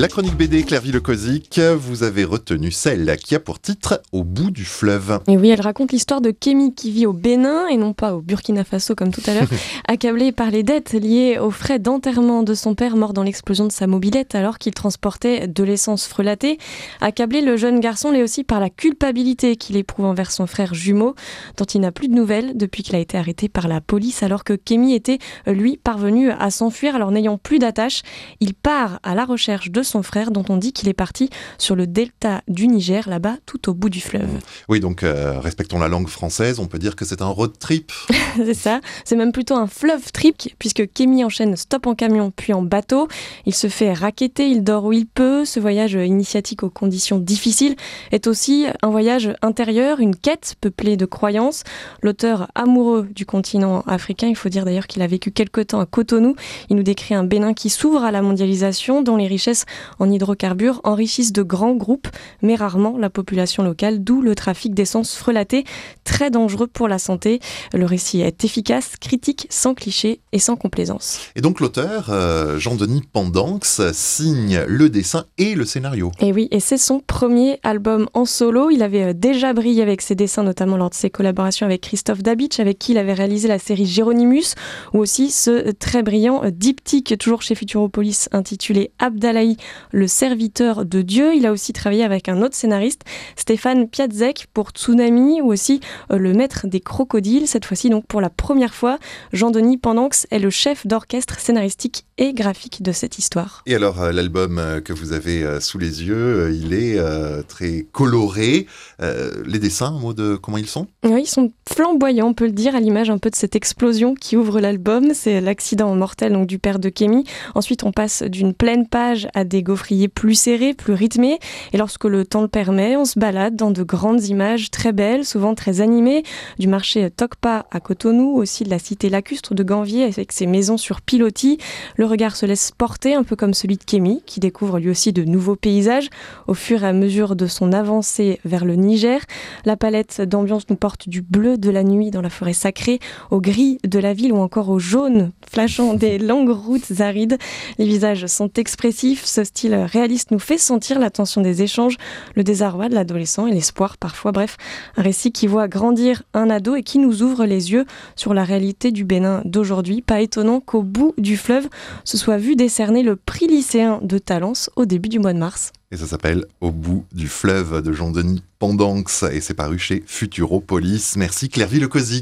La chronique BD Clairvy Le vous avez retenu celle qui a pour titre Au bout du fleuve. Et oui, elle raconte l'histoire de Kémy qui vit au Bénin et non pas au Burkina Faso comme tout à l'heure, accablé par les dettes liées aux frais d'enterrement de son père mort dans l'explosion de sa mobilette alors qu'il transportait de l'essence frelatée. Accablé, le jeune garçon l'est aussi par la culpabilité qu'il éprouve envers son frère jumeau, dont il n'a plus de nouvelles depuis qu'il a été arrêté par la police alors que Kémy était, lui, parvenu à s'enfuir. Alors n'ayant plus d'attache, il part à la recherche de son frère dont on dit qu'il est parti sur le delta du Niger, là-bas, tout au bout du fleuve. Oui, donc euh, respectons la langue française, on peut dire que c'est un road trip. c'est ça, c'est même plutôt un fleuve trip, puisque Kémy enchaîne stop en camion puis en bateau. Il se fait raqueter, il dort où il peut. Ce voyage initiatique aux conditions difficiles est aussi un voyage intérieur, une quête peuplée de croyances. L'auteur amoureux du continent africain, il faut dire d'ailleurs qu'il a vécu quelque temps à Cotonou, il nous décrit un Bénin qui s'ouvre à la mondialisation, dont les richesses en hydrocarbures enrichissent de grands groupes, mais rarement la population locale, d'où le trafic d'essence frelatée, très dangereux pour la santé. Le récit est efficace, critique, sans cliché et sans complaisance. Et donc l'auteur, euh, Jean-Denis Pendanx, signe le dessin et le scénario. Et oui, et c'est son premier album en solo. Il avait euh, déjà brillé avec ses dessins, notamment lors de ses collaborations avec Christophe Dabitch, avec qui il avait réalisé la série Géronimus, ou aussi ce très brillant diptyque, toujours chez Futuropolis, intitulé Abdallahi, le serviteur de Dieu. Il a aussi travaillé avec un autre scénariste, Stéphane Piatzek, pour Tsunami ou aussi euh, Le Maître des Crocodiles. Cette fois-ci, donc pour la première fois, Jean-Denis Pendanx est le chef d'orchestre scénaristique et graphique de cette histoire. Et alors, euh, l'album euh, que vous avez sous les yeux, il est très coloré. les dessins, mot de comment ils sont? Oui, ils sont flamboyants, on peut le dire, à l'image un peu de cette explosion qui ouvre l'album. C'est l'accident mortel donc, du père de Kémy. Ensuite, on passe d'une pleine page à des gaufriers plus serrés, plus rythmés. Et lorsque le temps le permet, on se balade dans de grandes images très belles, souvent très animées, du marché Tokpa à Cotonou, aussi de la cité lacustre de Ganvier avec ses maisons sur pilotis. Le regard se laisse porter, un peu comme celui de Kémy, qui découvre lui aussi de nouveaux paysages au fur et à mesure de son avancée vers le Niger. La palette d'ambiance nous porte du bleu de la nuit dans la forêt sacrée, au gris de la ville ou encore au jaune flashant des longues routes arides. Les visages sont expressifs, ce style réaliste nous fait sentir la tension des échanges, le désarroi de l'adolescent et l'espoir parfois. Bref, un récit qui voit grandir un ado et qui nous ouvre les yeux sur la réalité du Bénin d'aujourd'hui. Pas étonnant qu'au bout du fleuve se soit vu décerner le prix lycéen de Talence au début du mois de mars. Et ça s'appelle Au bout du fleuve de Jean-Denis Pendanx et c'est paru chez Futuropolis. Merci Clairvy Lecozy.